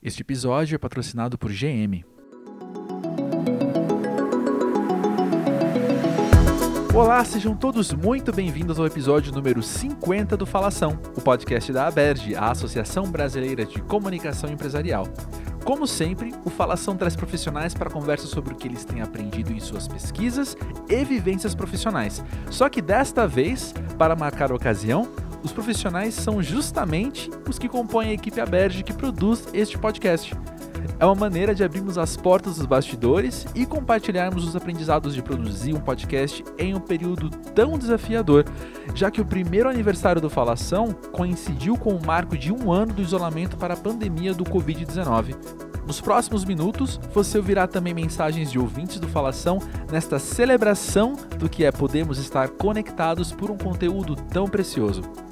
Este episódio é patrocinado por GM. Olá, sejam todos muito bem-vindos ao episódio número 50 do Falação, o podcast da ABERJ, a Associação Brasileira de Comunicação Empresarial. Como sempre, o Falação traz profissionais para conversar sobre o que eles têm aprendido em suas pesquisas e vivências profissionais. Só que desta vez, para marcar a ocasião, os profissionais são justamente os que compõem a equipe Aberge que produz este podcast. É uma maneira de abrirmos as portas dos bastidores e compartilharmos os aprendizados de produzir um podcast em um período tão desafiador, já que o primeiro aniversário do Falação coincidiu com o marco de um ano do isolamento para a pandemia do Covid-19. Nos próximos minutos, você ouvirá também mensagens de ouvintes do Falação nesta celebração do que é podermos estar conectados por um conteúdo tão precioso.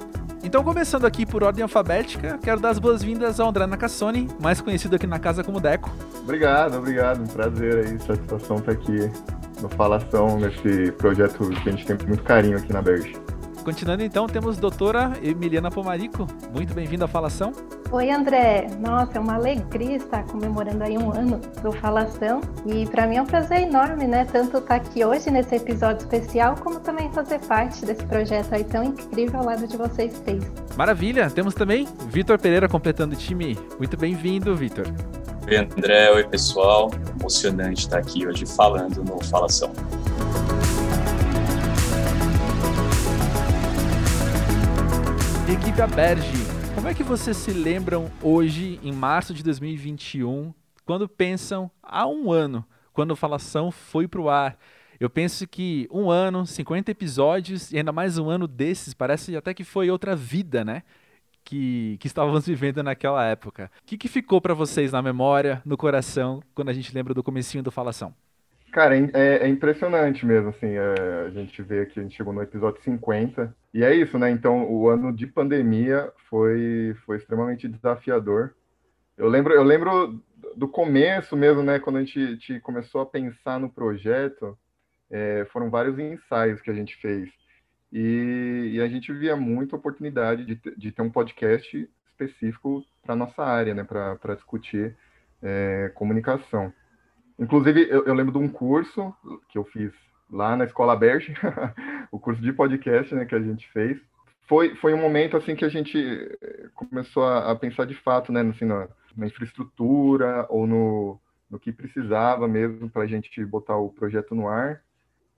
Então, começando aqui por ordem alfabética, quero dar as boas-vindas ao André Nacassone, mais conhecido aqui na casa como Deco. Obrigado, obrigado. Um prazer aí, satisfação estar aqui no Falação, nesse projeto que a gente tem muito carinho aqui na Berge. Continuando então, temos a doutora Emiliana Pomarico. Muito bem-vinda à Falação. Oi, André. Nossa, é uma alegria estar comemorando aí um ano do Falação. E para mim é um prazer enorme, né? Tanto estar aqui hoje nesse episódio especial, como também fazer parte desse projeto aí tão incrível ao lado de vocês três. Maravilha. Temos também Vitor Pereira completando o time. Muito bem-vindo, Vitor. Oi, André. Oi, pessoal. Emocionante estar aqui hoje falando no Falação. Equipe Aberge, como é que vocês se lembram hoje, em março de 2021, quando pensam há um ano, quando a falação foi para o ar? Eu penso que um ano, 50 episódios e ainda mais um ano desses, parece até que foi outra vida, né? Que, que estávamos vivendo naquela época. O que, que ficou para vocês na memória, no coração, quando a gente lembra do comecinho do Falação? Cara, é, é, é impressionante mesmo, assim, é, a gente vê que a gente chegou no episódio 50, e é isso, né, então o ano de pandemia foi, foi extremamente desafiador. Eu lembro, eu lembro do começo mesmo, né, quando a gente, a gente começou a pensar no projeto, é, foram vários ensaios que a gente fez, e, e a gente via muita oportunidade de, de ter um podcast específico para nossa área, né, para discutir é, comunicação. Inclusive, eu, eu, lembro de um curso que eu fiz lá na Escola Berge, o curso de podcast né, que a gente fez. Foi, foi um momento assim que a gente eh, começou a, a pensar de fato né, assim, na, na infraestrutura ou no, no que precisava mesmo para a gente botar o projeto no ar.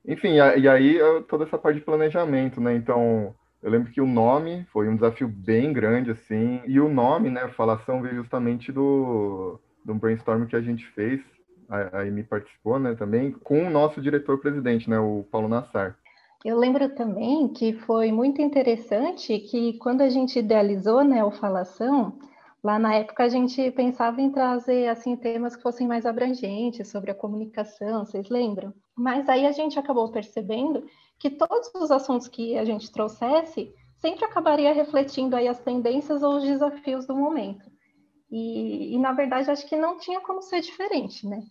Enfim, e aí toda essa parte de planejamento, né? Então, eu lembro que o nome foi um desafio bem grande, assim, e o nome, né, a falação veio justamente do, do brainstorm que a gente fez a, Amy participou, né, também, com o nosso diretor-presidente, né, o Paulo Nassar. Eu lembro também que foi muito interessante que quando a gente idealizou, né, o Falação, lá na época a gente pensava em trazer, assim, temas que fossem mais abrangentes sobre a comunicação, vocês lembram? Mas aí a gente acabou percebendo que todos os assuntos que a gente trouxesse sempre acabaria refletindo aí as tendências ou os desafios do momento. E, e, na verdade, acho que não tinha como ser diferente, né?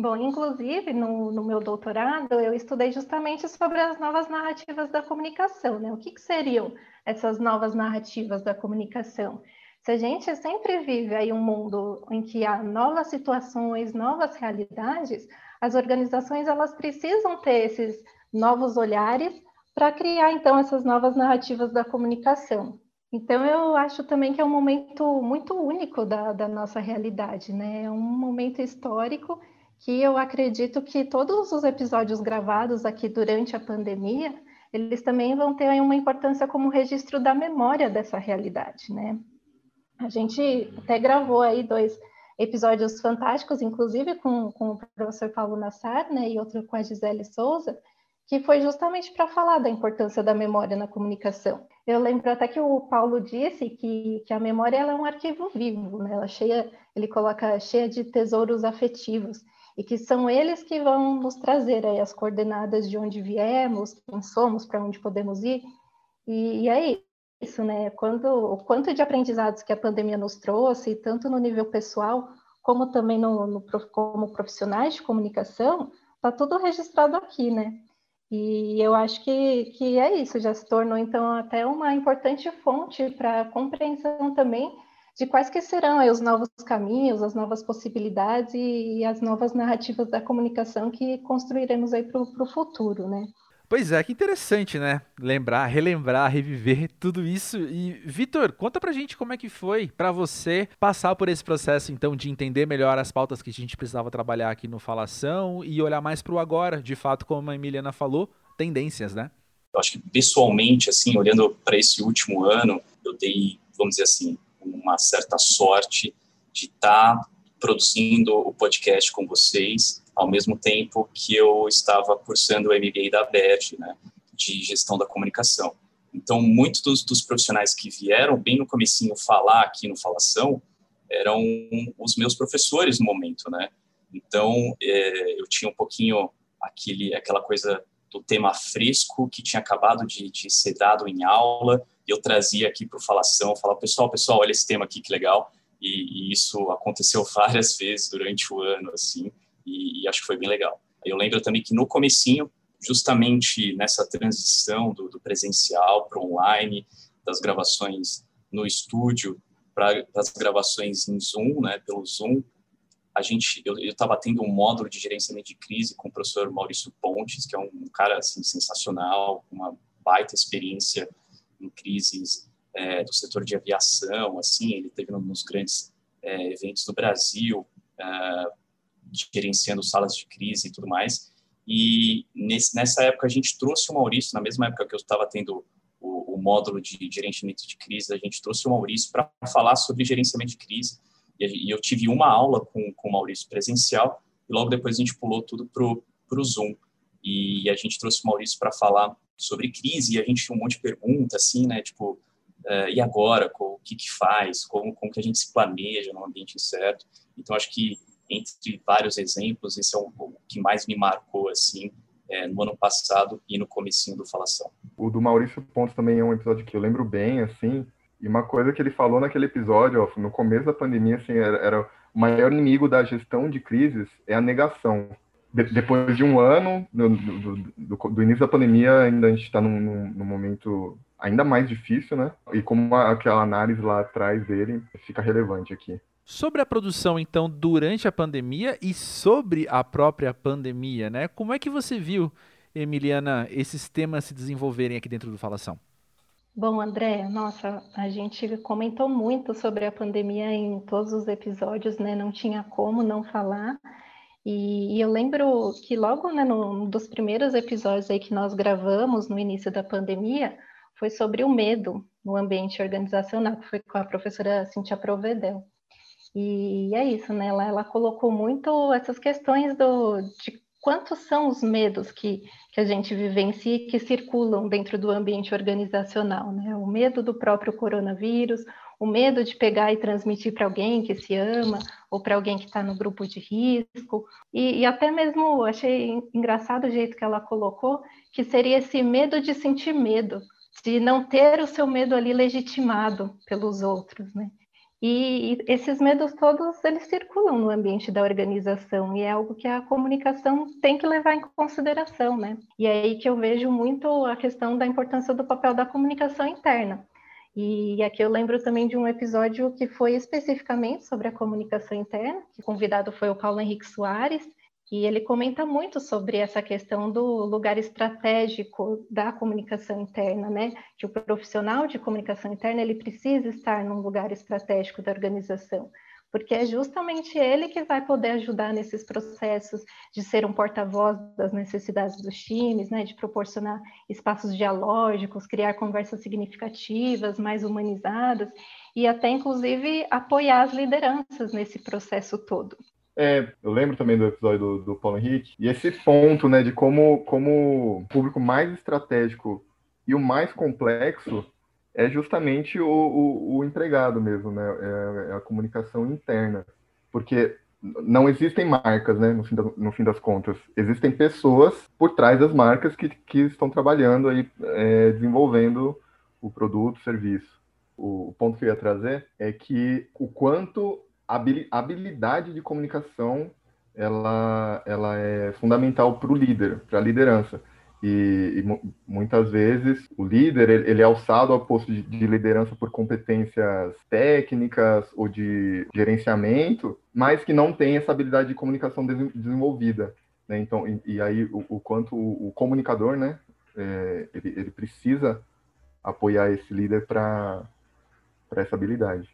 Bom, inclusive, no, no, meu doutorado, eu estudei justamente sobre as novas narrativas da comunicação, né? O que, que seriam essas novas narrativas da comunicação? Se a gente sempre vive aí um mundo em que há novas situações, novas realidades, as organizações elas precisam ter esses novos olhares para criar então essas novas narrativas da comunicação. Então eu acho também que é um momento muito único da, da nossa realidade, né? É um momento histórico que eu acredito que todos os episódios gravados aqui durante a pandemia, eles também vão ter uma importância como registro da memória dessa realidade, né? A gente até gravou aí dois episódios fantásticos, inclusive com, com o professor Paulo Nassar, né, e outro com a Gisele Souza, que foi justamente para falar da importância da memória na comunicação. Eu lembro até que o Paulo disse que, que a memória é um arquivo vivo, né? Ela cheia, ele coloca cheia de tesouros afetivos e que são eles que vão nos trazer aí as coordenadas de onde viemos, quem somos, para onde podemos ir. E, e é isso, né? Quando, o quanto de aprendizados que a pandemia nos trouxe, tanto no nível pessoal, como também no, no como profissionais de comunicação, está tudo registrado aqui, né? E eu acho que, que é isso, já se tornou então até uma importante fonte para compreensão também de quais que serão aí, os novos caminhos, as novas possibilidades e, e as novas narrativas da comunicação que construiremos aí para o futuro, né? Pois é, que interessante, né? Lembrar, relembrar, reviver tudo isso. E Vitor, conta pra gente como é que foi para você passar por esse processo então de entender melhor as pautas que a gente precisava trabalhar aqui no Falação e olhar mais pro agora, de fato, como a Emiliana falou, tendências, né? Eu acho que pessoalmente, assim, olhando para esse último ano, eu dei, vamos dizer assim, uma certa sorte de estar tá produzindo o podcast com vocês, ao mesmo tempo que eu estava cursando o MBA da BED, né, de gestão da comunicação. Então, muitos dos, dos, profissionais que vieram bem no comecinho falar aqui no Falação eram os meus professores no momento, né? Então, é, eu tinha um pouquinho aquele, aquela coisa do tema fresco que tinha acabado de, de ser dado em aula, e eu trazia aqui para o Falação, falava, pessoal, pessoal, olha esse tema aqui, que legal, e, e isso aconteceu várias vezes durante o ano, assim, e, e, acho que foi bem legal. Eu lembro também que no comecinho, justamente nessa transição do, do presencial para online, das gravações no estúdio para as gravações em Zoom, né, pelo Zoom, a gente, eu estava tendo um módulo de gerenciamento de crise com o professor Maurício Pontes, que é um cara assim sensacional, uma baita experiência em crises é, do setor de aviação, assim, ele teve nos grandes é, eventos do Brasil, é, gerenciando salas de crise e tudo mais. E nesse, nessa época a gente trouxe o Maurício, na mesma época que eu estava tendo o, o, módulo de gerenciamento de crise, a gente trouxe o Maurício para falar sobre gerenciamento de crise. E, eu tive uma aula com, com o Maurício presencial, e logo depois a gente pulou tudo para o Zoom. E a gente trouxe o Maurício para falar sobre crise, e a gente tinha um monte de perguntas, assim, né, tipo, uh, e agora, o que que faz, como, como que a gente se planeja num ambiente incerto. Então, acho que entre vários exemplos, esse é o, o que mais me marcou, assim, é, no ano passado e no comecinho do Falação. O do Maurício Pontes também é um episódio que eu lembro bem, assim, e uma coisa que ele falou naquele episódio, ó, no começo da pandemia, assim, era, era, o maior inimigo da gestão de crises é a negação. De, depois de um ano do, do, do, do, início da pandemia, ainda a gente está num, num, num, momento ainda mais difícil, né? E como aquela análise lá atrás dele fica relevante aqui. Sobre a produção, então, durante a pandemia e sobre a própria pandemia, né? Como é que você viu, Emiliana, esses temas se desenvolverem aqui dentro do Falação? Bom, André, nossa, a gente comentou muito sobre a pandemia em todos os episódios, né? Não tinha como não falar. E, e eu lembro que logo né, no, dos primeiros episódios aí que nós gravamos no início da pandemia, foi sobre o medo no ambiente organizacional, que foi com a professora Cintia Provedel. E é isso, né? Ela, ela colocou muito essas questões do, de quantos são os medos que, que a gente vivencia e que circulam dentro do ambiente organizacional, né? O medo do próprio coronavírus, o medo de pegar e transmitir para alguém que se ama ou para alguém que está no grupo de risco. E, e, até mesmo achei engraçado o jeito que ela colocou, que seria esse medo de sentir medo, de não ter o seu medo ali legitimado pelos outros, né? E, esses medos todos, eles circulam no ambiente da organização e é algo que a comunicação tem que levar em consideração, né? E é aí que eu vejo muito a questão da importância do papel da comunicação interna. E aqui eu lembro também de um episódio que foi especificamente sobre a comunicação interna, que o convidado foi o Paulo Henrique Soares, e ele comenta muito sobre essa questão do lugar estratégico da comunicação interna, né? Que o profissional de comunicação interna ele precisa estar num lugar estratégico da organização, porque é justamente ele que vai poder ajudar nesses processos de ser um porta-voz das necessidades dos times, né? De proporcionar espaços dialógicos, criar conversas significativas, mais humanizadas e até inclusive apoiar as lideranças nesse processo todo. É, eu lembro também do episódio do, do Paulo Henrique, e esse ponto, né, de como, como o público mais estratégico e o mais complexo é justamente o, o, o empregado mesmo, né, é, é, a comunicação interna. Porque não existem marcas, né, no fim, da, no fim das contas. Existem pessoas por trás das marcas que, que estão trabalhando aí, é, desenvolvendo o produto, o serviço. O ponto que eu ia trazer é que o quanto habilidade de comunicação ela, ela é fundamental para o líder, para a liderança. E, e, muitas vezes o líder ele, é alçado ao posto de, de, liderança por competências técnicas ou de gerenciamento, mas que não tem essa habilidade de comunicação desenvolvida. Né? Então, e, e, aí o, o quanto o, o, comunicador, né, é, ele, ele precisa apoiar esse líder para essa habilidade.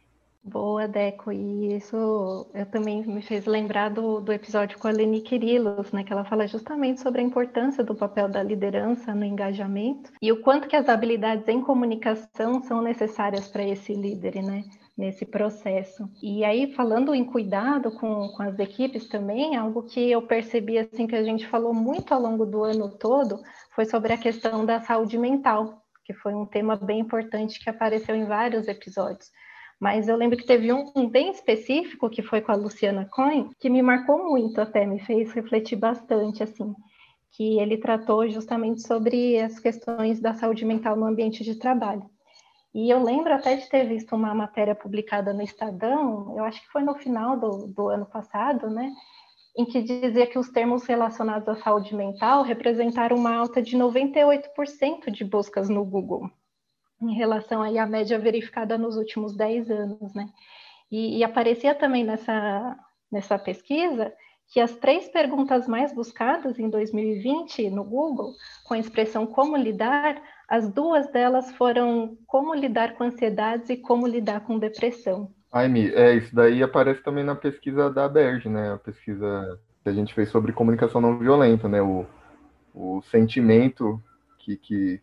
Boa, Deco. E isso eu também me fez lembrar do, do episódio com a Leni Quirilos, né, que ela fala justamente sobre a importância do papel da liderança no engajamento e o quanto que as habilidades em comunicação são necessárias para esse líder, né, nesse processo. E aí, falando em cuidado com, com as equipes também, algo que eu percebi, assim, que a gente falou muito ao longo do ano todo, foi sobre a questão da saúde mental, que foi um tema bem importante que apareceu em vários episódios. Mas eu lembro que teve um, bem específico, que foi com a Luciana Cohen, que me marcou muito até, me fez refletir bastante, assim, que ele tratou justamente sobre as questões da saúde mental no ambiente de trabalho. E eu lembro até de ter visto uma matéria publicada no Estadão, eu acho que foi no final do, do ano passado, né, em que dizia que os termos relacionados à saúde mental representaram uma alta de 98% de buscas no Google em relação aí à média verificada nos últimos 10 anos, né? E, e, aparecia também nessa, nessa pesquisa que as três perguntas mais buscadas em 2020 no Google, com a expressão como lidar, as duas delas foram como lidar com ansiedades e como lidar com depressão. Aime, é, isso daí aparece também na pesquisa da Berge, né? A pesquisa que a gente fez sobre comunicação não violenta, né? O, o sentimento que, que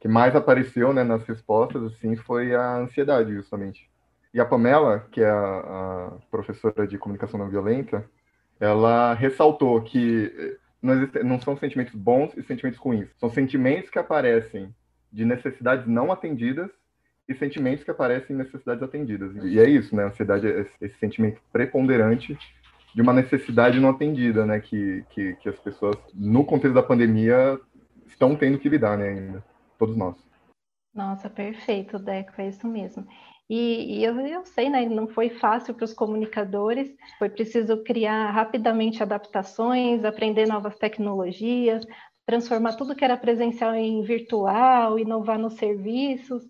que mais apareceu né, nas respostas assim foi a ansiedade justamente. E a Pamela que é a, a professora de comunicação não violenta ela ressaltou que eh, não, existe, não são sentimentos bons e sentimentos ruins. São sentimentos que aparecem de necessidades não atendidas e sentimentos que aparecem em necessidades atendidas. E é isso né a ansiedade é esse, sentimento preponderante de uma necessidade não atendida, né, que, que, que as pessoas, no contexto da pandemia, estão tendo que lidar, né, ainda todos nós. Nossa, perfeito, Deco, é isso mesmo. E, e eu, eu, sei, né, não foi fácil para os comunicadores, foi preciso criar rapidamente adaptações, aprender novas tecnologias, transformar tudo que era presencial em virtual, inovar nos serviços,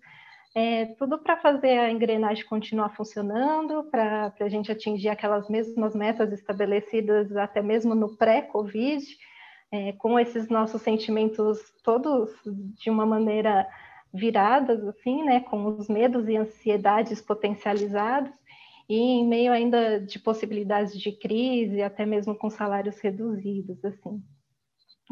é, tudo para fazer a engrenagem continuar funcionando, para a gente atingir aquelas mesmas metas estabelecidas até mesmo no pré-Covid, é, com esses nossos sentimentos todos de uma maneira viradas, assim, né, com os medos e ansiedades potencializados, e em meio ainda de possibilidades de crise, até mesmo com salários reduzidos, assim.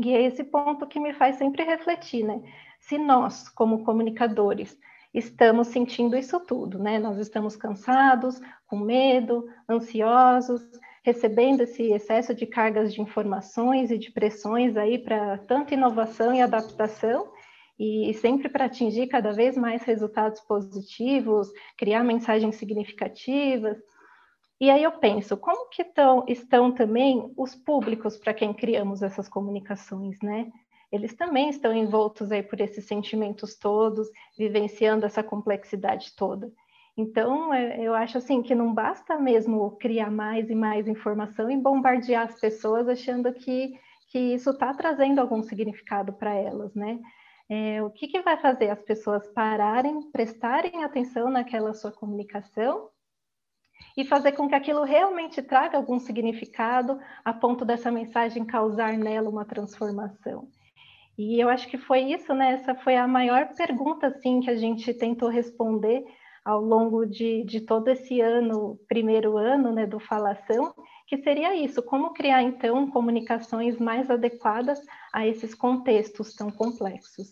E é esse ponto que me faz sempre refletir, né? Se nós, como comunicadores, estamos sentindo isso tudo, né? Nós estamos cansados, com medo, ansiosos, recebendo esse excesso de cargas de informações e de pressões aí para tanta inovação e adaptação, e sempre para atingir cada vez mais resultados positivos, criar mensagens significativas. E aí eu penso, como que tão, estão também os públicos para quem criamos essas comunicações, né? Eles também estão envoltos aí por esses sentimentos todos, vivenciando essa complexidade toda. Então, é, eu acho assim que não basta mesmo criar mais e mais informação e bombardear as pessoas achando que, que isso está trazendo algum significado para elas, né? É, o que, que vai fazer as pessoas pararem, prestarem atenção naquela sua comunicação e fazer com que aquilo realmente traga algum significado a ponto dessa mensagem causar nela uma transformação. E eu acho que foi isso, né? Essa foi a maior pergunta, assim, que a gente tentou responder ao longo de, de todo esse ano, primeiro ano né, do Falação, que seria isso, como criar então comunicações mais adequadas a esses contextos tão complexos.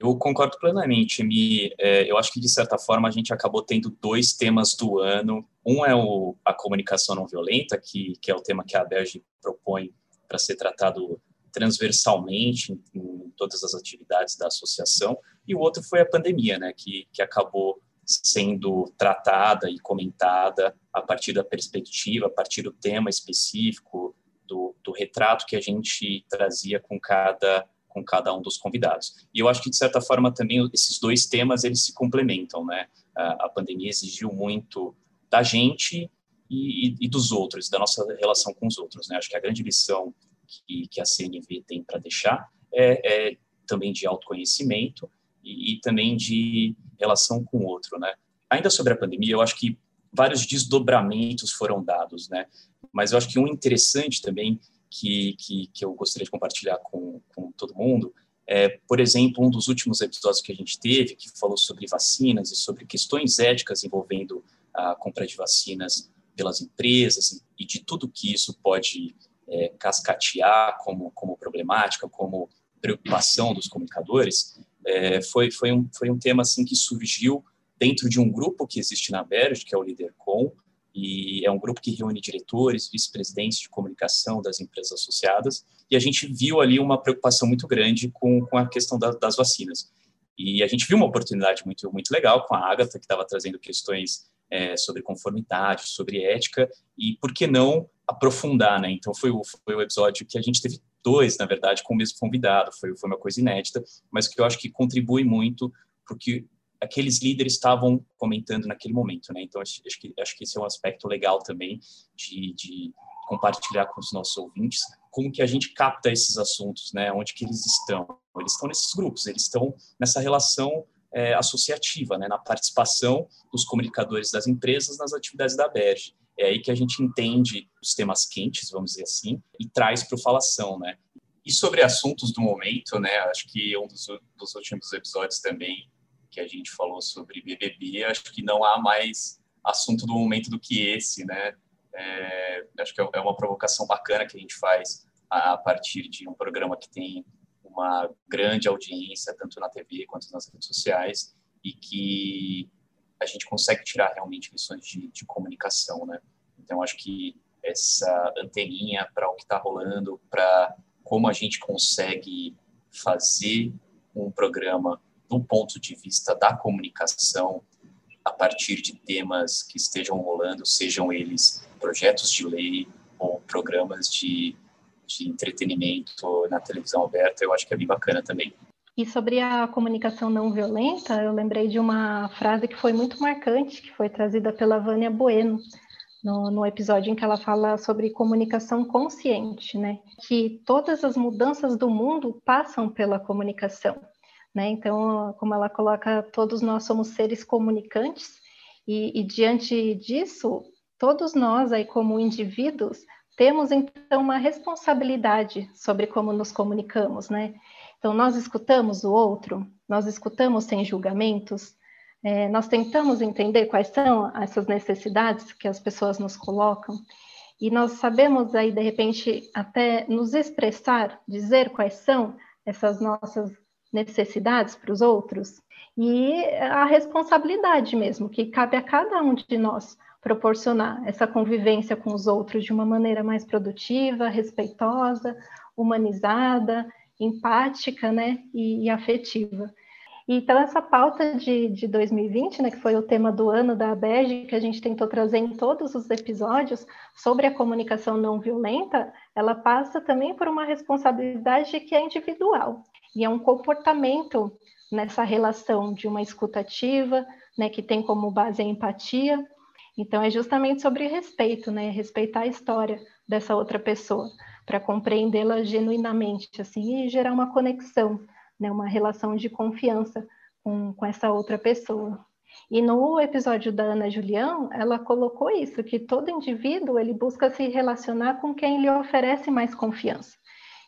Eu concordo plenamente, Mi. É, eu acho que, de certa forma, a gente acabou tendo dois temas do ano. Um é o, a comunicação não violenta, que, que é o tema que a Berge propõe para ser tratado transversalmente em, em, todas as atividades da associação, e o outro foi a pandemia, né, que, que acabou sendo tratada e comentada a partir da perspectiva, a partir do tema específico, do, do retrato que a gente trazia com cada com cada um dos convidados. E eu acho que de certa forma também esses dois temas eles se complementam, né? A, a pandemia exigiu muito da gente e, e, dos outros, da nossa relação com os outros, né? Acho que a grande lição que, que a CNV tem para deixar é, é também de autoconhecimento e, e, também de relação com o outro, né? Ainda sobre a pandemia, eu acho que vários desdobramentos foram dados, né? Mas eu acho que um interessante também que, que, que eu gostaria de compartilhar com, com todo mundo é, por exemplo, um dos últimos episódios que a gente teve, que falou sobre vacinas e sobre questões éticas envolvendo a compra de vacinas pelas empresas e de tudo que isso pode é, cascatear como, como problemática, como preocupação dos comunicadores, é, foi, foi, um, foi um tema assim que surgiu dentro de um grupo que existe na Berge, que é o LeaderCom, e é um grupo que reúne diretores, vice-presidentes de comunicação das empresas associadas, e a gente viu ali uma preocupação muito grande com, com a questão da, das vacinas. E a gente viu uma oportunidade muito, muito legal com a Agatha, que estava trazendo questões é, sobre conformidade, sobre ética, e por que não aprofundar, né? Então foi o, foi o episódio que a gente teve dois, na verdade, com o mesmo convidado, foi, foi uma coisa inédita, mas que eu acho que contribui muito porque aqueles líderes estavam comentando naquele momento, né? Então acho, acho, que acho que esse é um aspecto legal também de, de compartilhar com os nossos ouvintes como que a gente capta esses assuntos, né? Onde que eles estão? Eles estão nesses grupos, eles estão nessa relação é, associativa, né? Na participação dos comunicadores das empresas nas atividades da BERG. É aí que a gente entende os temas quentes, vamos dizer assim, e traz para o falação, né? E sobre assuntos do momento, né? Acho que um dos, dos últimos episódios também que a gente falou sobre BBB, acho que não há mais assunto do momento do que esse, né? É, acho que é, é uma provocação bacana que a gente faz a, partir de um programa que tem uma grande audiência, tanto na TV quanto nas redes sociais, e que a gente consegue tirar realmente lições de, de comunicação, né? Então, acho que essa anteninha para o que está rolando, para como a gente consegue fazer um programa do ponto de vista da comunicação, a partir de temas que estejam rolando, sejam eles projetos de lei ou programas de, de entretenimento na televisão aberta, eu acho que é bem bacana também. E sobre a comunicação não violenta, eu lembrei de uma frase que foi muito marcante, que foi trazida pela Vânia Bueno, no, no, episódio em que ela fala sobre comunicação consciente, né? Que todas as mudanças do mundo passam pela comunicação. Né? Então, como ela coloca, todos nós somos seres comunicantes e, e diante disso, todos nós aí como indivíduos temos então uma responsabilidade sobre como nos comunicamos, né? Então, nós escutamos o outro, nós escutamos sem julgamentos, é, nós tentamos entender quais são essas necessidades que as pessoas nos colocam, e nós sabemos aí, de repente, até nos expressar, dizer quais são essas nossas necessidades para os outros e a responsabilidade mesmo que cabe a cada um de nós proporcionar essa convivência com os outros de uma maneira mais produtiva, respeitosa, humanizada, empática, né, e, e afetiva. Então, essa pauta de, de 2020, né, que foi o tema do ano da ABEG, que a gente tentou trazer em todos os episódios sobre a comunicação não violenta, ela passa também por uma responsabilidade que é individual. E é um comportamento nessa relação de uma escutativa, né, que tem como base a empatia. Então, é justamente sobre respeito, né, respeitar a história dessa outra pessoa, para compreendê-la genuinamente, assim, e gerar uma conexão, né, uma relação de confiança com, com essa outra pessoa. E no episódio da Ana Julião, ela colocou isso, que todo indivíduo ele busca se relacionar com quem lhe oferece mais confiança.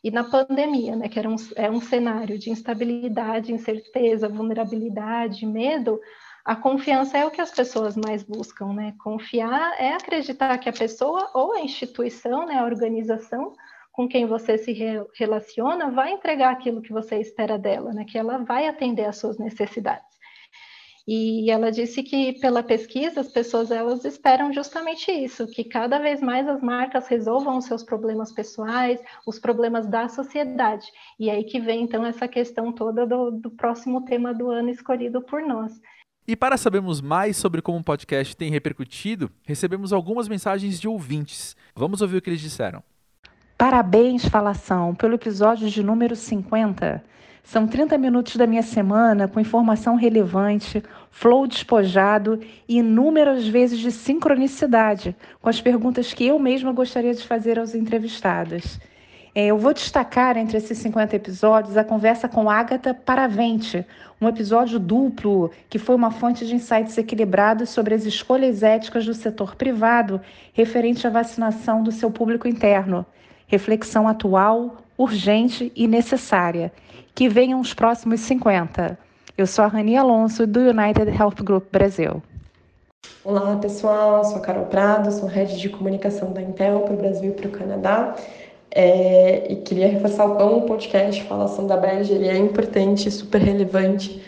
E na pandemia, né, que era um, é um cenário de instabilidade, incerteza, vulnerabilidade, medo, a confiança é o que as pessoas mais buscam, né? Confiar é acreditar que a pessoa ou a instituição, né, a organização com quem você se re relaciona vai entregar aquilo que você espera dela, né? Que ela vai atender às suas necessidades. E ela disse que pela pesquisa as pessoas elas esperam justamente isso, que cada vez mais as marcas resolvam os seus problemas pessoais, os problemas da sociedade. E aí que vem então essa questão toda do, do próximo tema do ano escolhido por nós. E para sabermos mais sobre como o podcast tem repercutido, recebemos algumas mensagens de ouvintes. Vamos ouvir o que eles disseram. Parabéns, Falação, pelo episódio de número 50. São 30 minutos da minha semana com informação relevante, flow despojado e inúmeras vezes de sincronicidade com as perguntas que eu mesma gostaria de fazer aos entrevistados. É, eu vou destacar entre esses 50 episódios a conversa com Agatha Paravente, um episódio duplo que foi uma fonte de insights equilibrados sobre as escolhas éticas do setor privado referente à vacinação do seu público interno. Reflexão atual, urgente e necessária. Que venham os próximos 50. Eu sou a Rani Alonso, do United Health Group Brasil. Olá, pessoal. Sou a Carol Prado, sou head de comunicação da Intel para o Brasil e para o Canadá. É, e queria reforçar o quão o podcast Falação da ele é importante, super relevante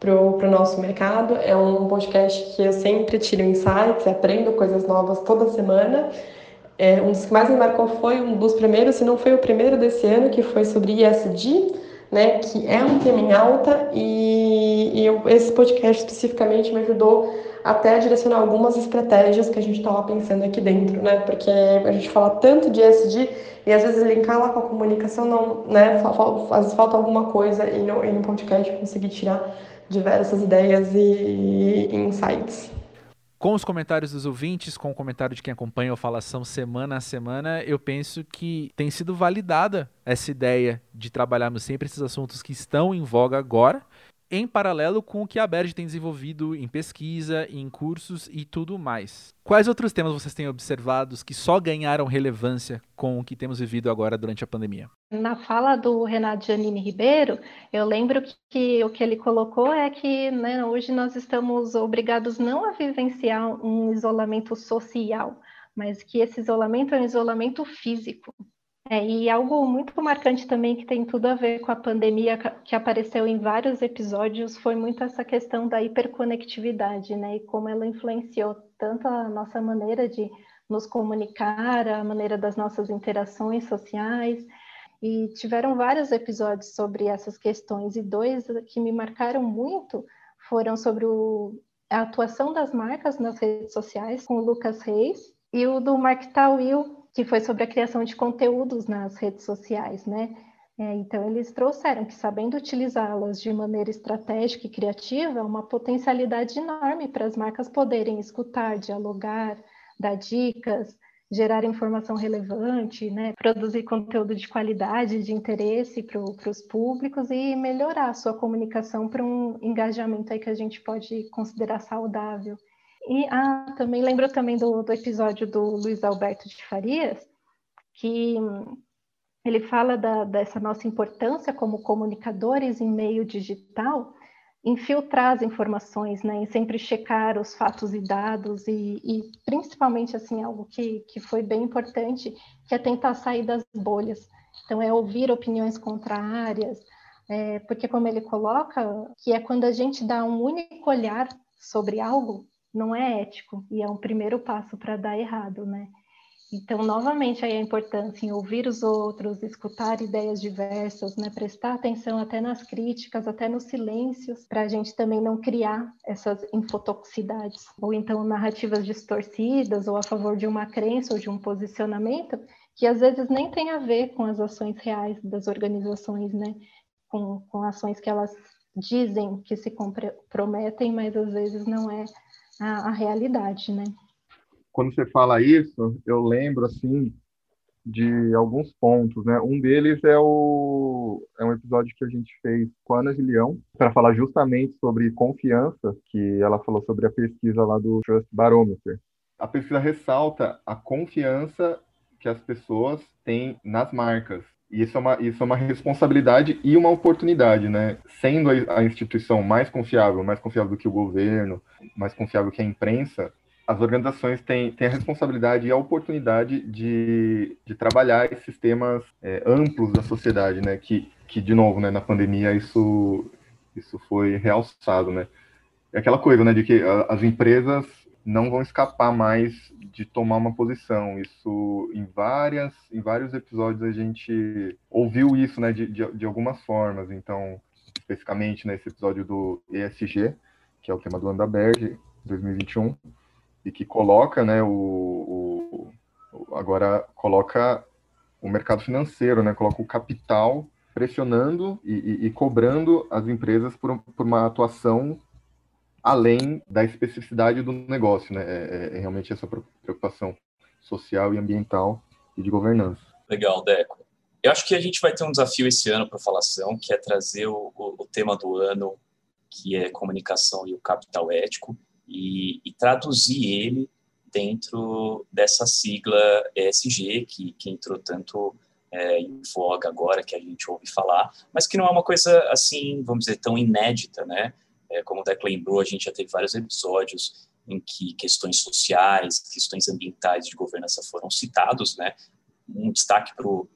para o nosso mercado. É um podcast que eu sempre tiro insights, aprendo coisas novas toda semana. É, um dos que mais me marcou foi um dos primeiros, se não foi o primeiro desse ano, que foi sobre ESG, né, que é um tema em alta e, e eu, esse podcast especificamente me ajudou até a direcionar algumas estratégias que a gente estava pensando aqui dentro, né? Porque a gente fala tanto de ESG e às vezes linkar lá com a comunicação não, né? Às vezes falta alguma coisa e no, e no podcast conseguir tirar diversas ideias e, e insights. Com os comentários dos ouvintes, com o comentário de quem acompanha o Falação semana a semana, eu penso que tem sido validada essa ideia de trabalharmos sempre esses assuntos que estão em voga agora em paralelo com o que a Berge tem desenvolvido em pesquisa, em cursos e tudo mais. Quais outros temas vocês têm observado que só ganharam relevância com o que temos vivido agora durante a pandemia? Na fala do Renato Giannini Ribeiro, eu lembro que, que o que ele colocou é que né, hoje nós estamos obrigados não a vivenciar um isolamento social, mas que esse isolamento é um isolamento físico. É, e algo muito marcante também que tem tudo a ver com a pandemia, que apareceu em vários episódios, foi muito essa questão da hiperconectividade, né? E como ela influenciou tanto a nossa maneira de nos comunicar, a maneira das nossas interações sociais. E tiveram vários episódios sobre essas questões, e dois que me marcaram muito foram sobre o, a atuação das marcas nas redes sociais, com o Lucas Reis, e o do Mark Tawil, que foi sobre a criação de conteúdos nas redes sociais, né? É, então, eles trouxeram que, sabendo utilizá-las de maneira estratégica e criativa, é uma potencialidade enorme para as marcas poderem escutar, dialogar, dar dicas, gerar informação relevante, né? produzir conteúdo de qualidade, de interesse para os públicos e melhorar a sua comunicação para um engajamento aí que a gente pode considerar saudável. E ah, também lembro também do, do episódio do Luiz Alberto de Farias, que ele fala da, dessa nossa importância como comunicadores em meio digital, em filtrar as informações, né, em sempre checar os fatos e dados e, e, principalmente assim algo que, que foi bem importante, que é tentar sair das bolhas. Então é ouvir opiniões contrárias, é, porque como ele coloca, que é quando a gente dá um único olhar sobre algo, não é ético e é um primeiro passo para dar errado, né? Então, novamente, aí a importância em ouvir os outros, escutar ideias diversas, né? prestar atenção até nas críticas, até nos silêncios, para a gente também não criar essas infotoxicidades, ou então narrativas distorcidas, ou a favor de uma crença ou de um posicionamento, que às vezes nem tem a ver com as ações reais das organizações, né? com, com ações que elas dizem que se comprometem, mas às vezes não é a, a realidade, né? Quando você fala isso, eu lembro assim de alguns pontos, né? Um deles é o é um episódio que a gente fez com a Ana Gilião para falar justamente sobre confiança, que ela falou sobre a pesquisa lá do Trust Barometer. A pesquisa ressalta a confiança que as pessoas têm nas marcas. Isso é, uma, isso é uma responsabilidade e uma oportunidade, né? Sendo a, a instituição mais confiável, mais confiável do que o governo, mais confiável que a imprensa, as organizações têm, têm a responsabilidade e a oportunidade de, de trabalhar esses temas é, amplos da sociedade, né? Que, que de novo, né, na pandemia, isso, isso foi realçado, né? É aquela coisa, né, de que as empresas não vão escapar mais de tomar uma posição. Isso em várias, em vários episódios a gente ouviu isso, né, de, de, de algumas formas. Então, especificamente nesse episódio do ESG, que é o tema do ano da Berge 2021, e que coloca, né, o, o, agora coloca o mercado financeiro, né, coloca o capital pressionando e, e, e cobrando as empresas por, por uma atuação além da especificidade do negócio, né? É, é, é, realmente essa preocupação social e ambiental e de governança. Legal, Deco. Eu acho que a gente vai ter um desafio esse ano para a Falação, que é trazer o, o, o, tema do ano, que é comunicação e o capital ético, e, e traduzir ele dentro dessa sigla ESG, que, que entrou tanto é, em voga agora, que a gente ouve falar, mas que não é uma coisa assim, vamos dizer, tão inédita, né? É, como o Deck lembrou, a gente já teve vários episódios em que questões sociais, questões ambientais de governança foram citados, né? Um destaque para o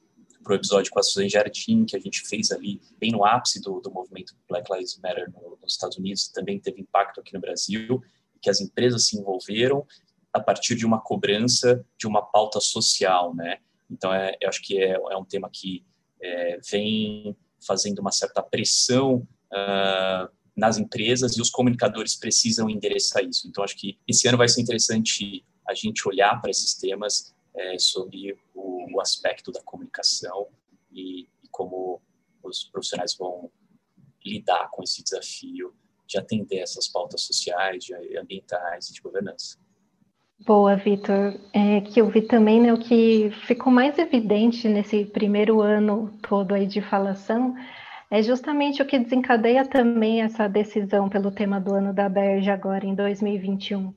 episódio com a Suzane Jardim, que a gente fez ali bem no ápice do, do movimento Black Lives Matter no, nos Estados Unidos, também teve impacto aqui no Brasil, que as empresas se envolveram a partir de uma cobrança de uma pauta social, né? Então, é, eu acho que é, é um tema que é, vem fazendo uma certa pressão uh, nas empresas e os comunicadores precisam endereçar isso. Então, acho que esse ano vai ser interessante a gente olhar para esses temas é, sobre o, o, aspecto da comunicação e, e como os profissionais vão lidar com esse desafio de atender essas pautas sociais, de ambientais e de governança. Boa, Vitor. É, que eu vi também, né, o que ficou mais evidente nesse primeiro ano todo aí de falação é justamente o que desencadeia também essa decisão pelo tema do ano da Berge agora em 2021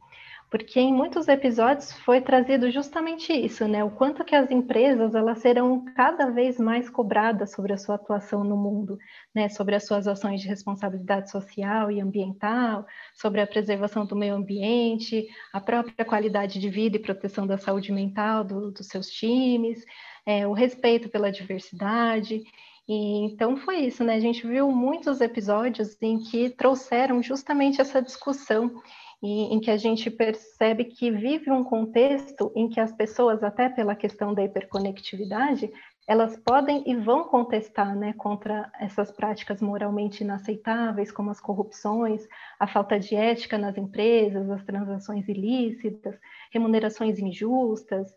porque em muitos episódios foi trazido justamente isso, né? O quanto que as empresas elas serão cada vez mais cobradas sobre a sua atuação no mundo, né? Sobre as suas ações de responsabilidade social e ambiental, sobre a preservação do meio ambiente, a própria qualidade de vida e proteção da saúde mental do, dos seus times, é, o respeito pela diversidade. E, então foi isso, né? A gente viu muitos episódios em que trouxeram justamente essa discussão e em que a gente percebe que vive um contexto em que as pessoas, até pela questão da hiperconectividade, elas podem e vão contestar né, contra essas práticas moralmente inaceitáveis, como as corrupções, a falta de ética nas empresas, as transações ilícitas, remunerações injustas,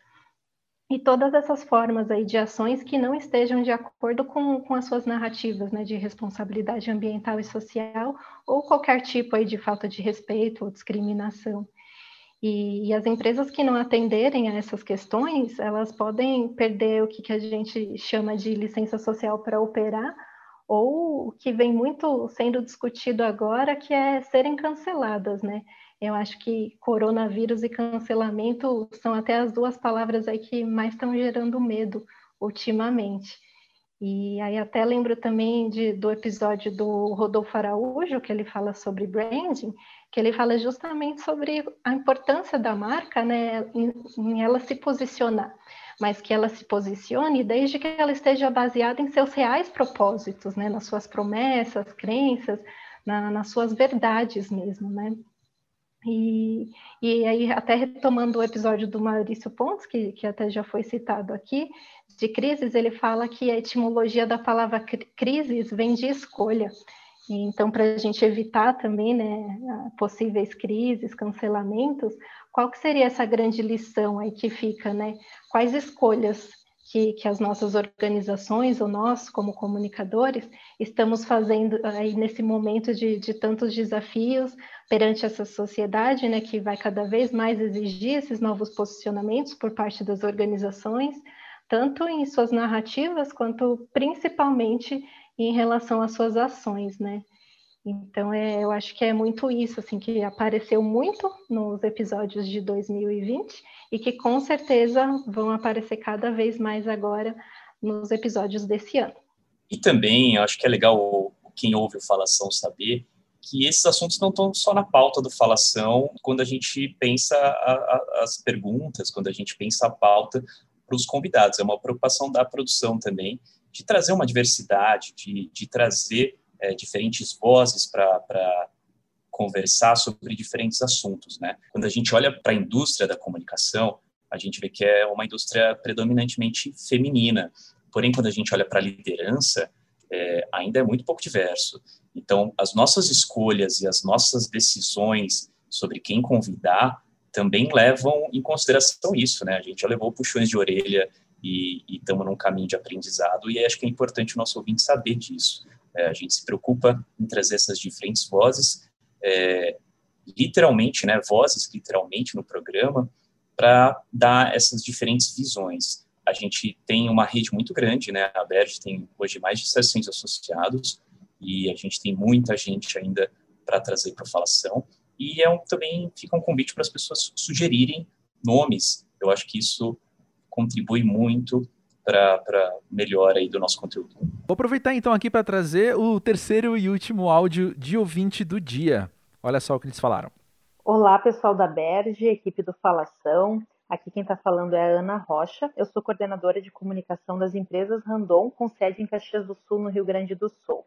e todas essas formas aí de ações que não estejam de acordo com, com as suas narrativas né, de responsabilidade ambiental e social ou qualquer tipo aí de falta de respeito ou discriminação. E, e, as empresas que não atenderem a essas questões, elas podem perder o que, que a gente chama de licença social para operar, ou o que vem muito sendo discutido agora, que é serem canceladas, né? Eu acho que coronavírus e cancelamento são até as duas palavras aí que mais estão gerando medo ultimamente. E aí até lembro também de, do episódio do Rodolfo Araújo, que ele fala sobre branding, que ele fala justamente sobre a importância da marca, né, em, em ela se posicionar, mas que ela se posicione desde que ela esteja baseada em seus reais propósitos, né, nas suas promessas, crenças, na, nas suas verdades mesmo, né? E, e aí, até retomando o episódio do Maurício Pontes, que, que até já foi citado aqui, de crises, ele fala que a etimologia da palavra crises vem de escolha. Então, para a gente evitar também né, possíveis crises, cancelamentos, qual que seria essa grande lição aí que fica, né? Quais escolhas que, que as nossas organizações, ou nós, como comunicadores, estamos fazendo aí nesse momento de, de tantos desafios perante essa sociedade, né, que vai cada vez mais exigir esses novos posicionamentos por parte das organizações, tanto em suas narrativas, quanto principalmente em relação às suas ações, né? Então, é, eu acho que é muito isso, assim, que apareceu muito nos episódios de 2020 e que com certeza vão aparecer cada vez mais agora nos episódios desse ano. E também, eu acho que é legal quem ouve o Falação saber que esses assuntos não estão só na pauta do Falação quando a gente pensa a, a, as perguntas, quando a gente pensa a pauta para os convidados. É uma preocupação da produção também de trazer uma diversidade, de, de trazer é, diferentes vozes para conversar sobre diferentes assuntos. Né? Quando a gente olha para a indústria da comunicação, a gente vê que é uma indústria predominantemente feminina. Porém, quando a gente olha para a liderança, é, ainda é muito pouco diverso. Então, as nossas escolhas e as nossas decisões sobre quem convidar também levam em consideração isso, né? A gente já levou puxões de orelha e estamos num caminho de aprendizado e acho que é importante o nosso ouvinte saber disso. É, a gente se preocupa em trazer essas diferentes vozes, é, literalmente, né, vozes literalmente no programa, para dar essas diferentes visões. A gente tem uma rede muito grande, né? A Berge tem hoje mais de 600 associados e a gente tem muita gente ainda para trazer para a falação. E é um, também fica um convite para as pessoas sugerirem nomes. Eu acho que isso contribui muito para melhora aí do nosso conteúdo. Vou aproveitar então aqui para trazer o terceiro e último áudio de ouvinte do dia. Olha só o que eles falaram. Olá, pessoal da Berge, equipe do Falação. Aqui quem está falando é a Ana Rocha. Eu sou coordenadora de comunicação das empresas Randon, com sede em Caxias do Sul, no Rio Grande do Sul.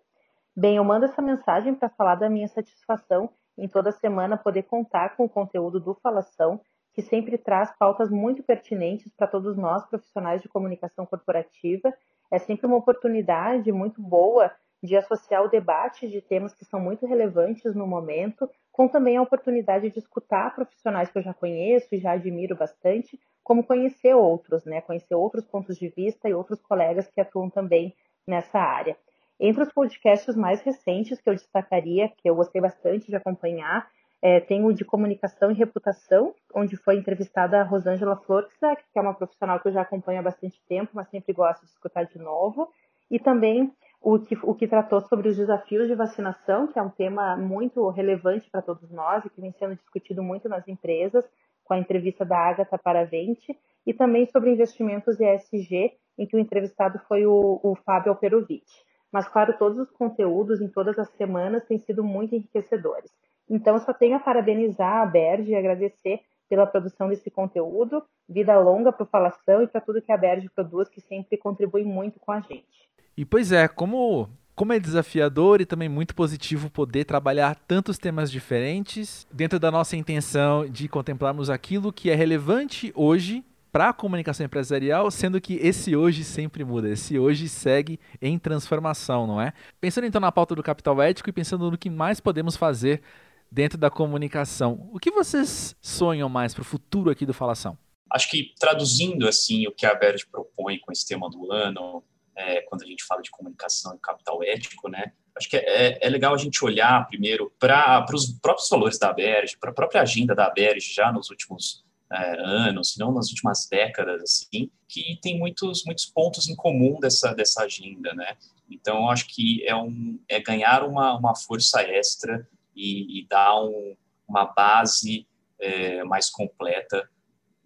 Bem, eu mando essa mensagem para falar da minha satisfação em toda semana poder contar com o conteúdo do Falação, que sempre traz pautas muito pertinentes para todos nós, profissionais de comunicação corporativa. É sempre uma oportunidade muito boa de associar o debate de temas que são muito relevantes no momento com também a oportunidade de escutar profissionais que eu já conheço e já admiro bastante, como conhecer outros, né? Conhecer outros pontos de vista e outros colegas que atuam também nessa área. Entre os podcasts mais recentes que eu destacaria, que eu gostei bastante de acompanhar, é, tem o de comunicação e reputação, onde foi entrevistada a Rosângela Florczak, que é uma profissional que eu já acompanho há bastante tempo, mas sempre gosto de escutar de novo, e também o que, o que tratou sobre os desafios de vacinação, que é um tema muito relevante para todos nós e que vem sendo discutido muito nas empresas, com a entrevista da Agatha Paravente, e também sobre investimentos ESG, em que o entrevistado foi o, o Fábio Alperovic. Mas, claro, todos os conteúdos em todas as semanas têm sido muito enriquecedores. Então, só tenho a parabenizar a Berge e agradecer pela produção desse conteúdo. Vida longa para o Falação e para tudo que a Berge produz, que sempre contribui muito com a gente. E pois é, como como é desafiador e também muito positivo poder trabalhar tantos temas diferentes dentro da nossa intenção de contemplarmos aquilo que é relevante hoje para a comunicação empresarial, sendo que esse hoje sempre muda, esse hoje segue em transformação, não é? Pensando então na pauta do capital ético e pensando no que mais podemos fazer dentro da comunicação, o que vocês sonham mais para o futuro aqui do Falação? Acho que traduzindo assim o que a Verde propõe com esse tema do ano, é, quando a gente fala de comunicação e capital ético, né? Acho que é, é legal a gente olhar primeiro para os próprios valores da Berge, para a própria agenda da Berge já nos últimos é, anos, se não nas últimas décadas, assim, que tem muitos, muitos pontos em comum dessa, dessa agenda, né? Então, acho que é, um, é ganhar uma, uma força extra e, e dar um, uma base é, mais completa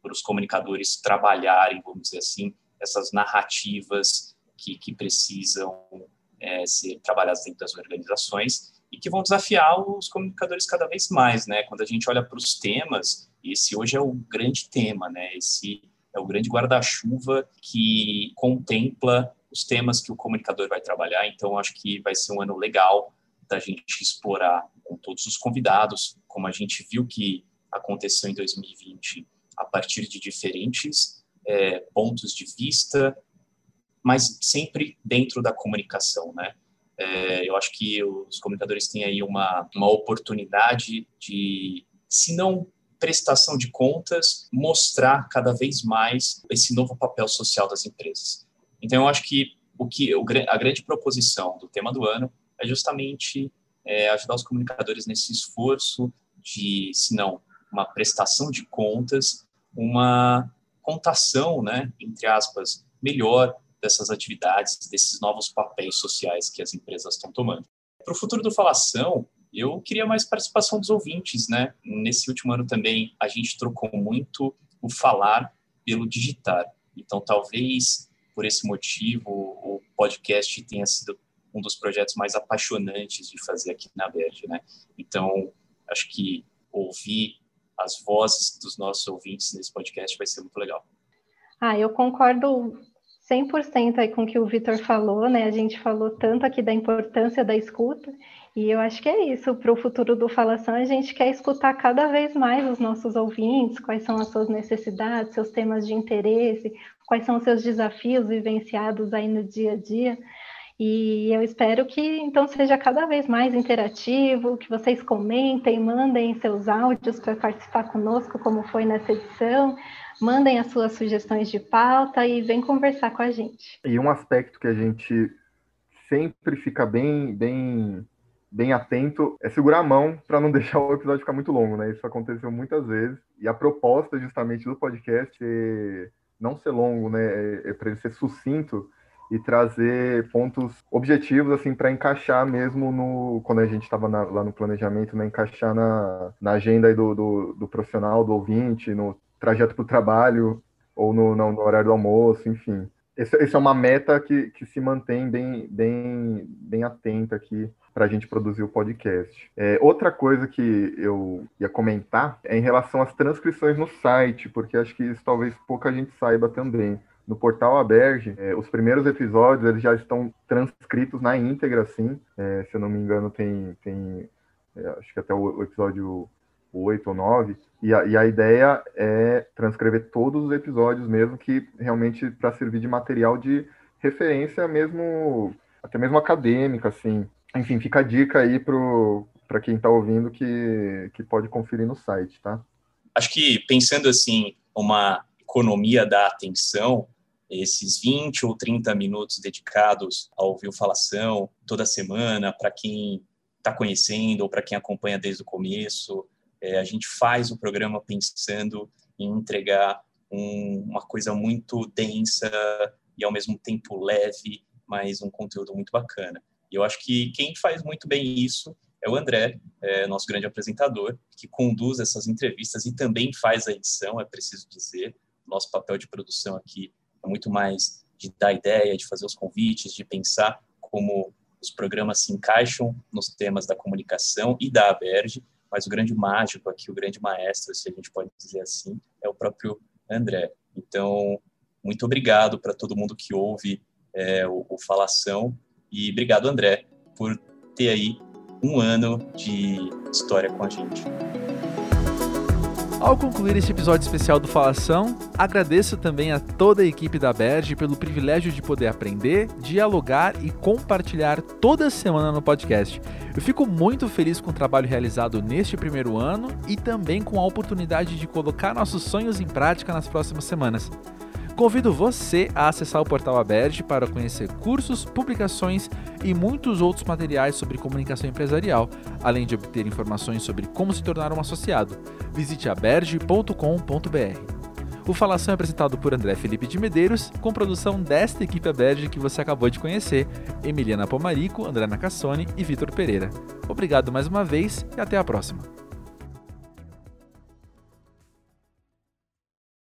para os comunicadores trabalharem, vamos dizer assim, essas narrativas que, que precisam é, ser trabalhadas dentro das organizações e que vão desafiar os comunicadores cada vez mais, né? Quando a gente olha para os temas, esse hoje é o grande tema, né? Esse é o grande guarda-chuva que contempla os temas que o comunicador vai trabalhar. Então, acho que vai ser um ano legal da gente explorar com todos os convidados, como a gente viu que aconteceu em 2020, a partir de diferentes é, pontos de vista, mas sempre dentro da comunicação, né? É, eu acho que os comunicadores têm aí uma, uma oportunidade de, se não prestação de contas, mostrar cada vez mais esse novo papel social das empresas. Então, eu acho que o que a grande proposição do tema do ano é justamente é, ajudar os comunicadores nesse esforço de, se não uma prestação de contas, uma contação, né, entre aspas, melhor dessas atividades, desses novos papéis sociais que as empresas estão tomando. Para o futuro do Falação, eu queria mais participação dos ouvintes, né? Nesse último ano também a gente trocou muito o falar pelo digitar. Então, talvez por esse motivo o podcast tenha sido um dos projetos mais apaixonantes de fazer aqui na Verde, né? Então, acho que ouvir as vozes dos nossos ouvintes nesse podcast vai ser muito legal. Ah, eu concordo 100% aí com o que o Vitor falou, né? A gente falou tanto aqui da importância da escuta, e eu acho que é isso. Para o futuro do Falação, a gente quer escutar cada vez mais os nossos ouvintes, quais são as suas necessidades, seus temas de interesse, quais são os seus desafios vivenciados aí no dia a dia. E eu espero que então seja cada vez mais interativo, que vocês comentem, mandem seus áudios para participar conosco, como foi nessa edição mandem as suas sugestões de pauta e vem conversar com a gente. E um aspecto que a gente sempre fica bem, bem, bem atento é segurar a mão para não deixar o episódio ficar muito longo, né? Isso aconteceu muitas vezes. E a proposta justamente do podcast é não ser longo, né? É, é para ele ser sucinto e trazer pontos objetivos assim para encaixar mesmo no quando a gente estava lá no planejamento, né, encaixar na, na agenda do, do, do profissional, do ouvinte, no trajeto para o trabalho ou no, no, no, horário do almoço, enfim. Essa é uma meta que, que se mantém bem, bem, bem atenta aqui para a gente produzir o podcast. É, outra coisa que eu ia comentar é em relação às transcrições no site, porque acho que isso talvez pouca gente saiba também. No portal Aberge, é, os primeiros episódios eles já estão transcritos na íntegra, assim. É, se eu não me engano, tem, tem é, acho que até o, o episódio 8 ou 9. E a, e a ideia é transcrever todos os episódios mesmo, que realmente para servir de material de referência mesmo, até mesmo acadêmica, assim enfim, fica a dica aí para quem está ouvindo que, que pode conferir no site, tá? Acho que pensando assim, uma economia da atenção, esses 20 ou 30 minutos dedicados a ouvir o Falação toda semana, para quem está conhecendo ou para quem acompanha desde o começo, é, a gente faz o programa pensando em entregar um, uma coisa muito densa e ao mesmo tempo leve, mas um conteúdo muito bacana. E eu acho que quem faz muito bem isso é o André, é, nosso grande apresentador, que conduz essas entrevistas e também faz a edição, é preciso dizer. Nosso papel de produção aqui é muito mais de dar ideia, de fazer os convites, de pensar como os programas se encaixam nos temas da comunicação e da Aberge, mas o grande mágico aqui, o grande maestro, se a gente pode dizer assim, é o próprio André. Então, muito obrigado para todo mundo que ouve é, o, o Falação e obrigado, André, por ter aí um ano de história com a gente. Ao concluir este episódio especial do Falação, agradeço também a toda a equipe da Berge pelo privilégio de poder aprender, dialogar e compartilhar toda semana no podcast. Eu fico muito feliz com o trabalho realizado neste primeiro ano e também com a oportunidade de colocar nossos sonhos em prática nas próximas semanas. Convido você a acessar o portal Aberge para conhecer cursos, publicações e muitos outros materiais sobre comunicação empresarial, além de obter informações sobre como se tornar um associado. Visite aberge.com.br. O Falação é apresentado por André Felipe de Medeiros, com produção desta equipe Aberge que você acabou de conhecer, Emiliana Pomarico, André Nacassone e Vitor Pereira. Obrigado mais uma vez e até a próxima.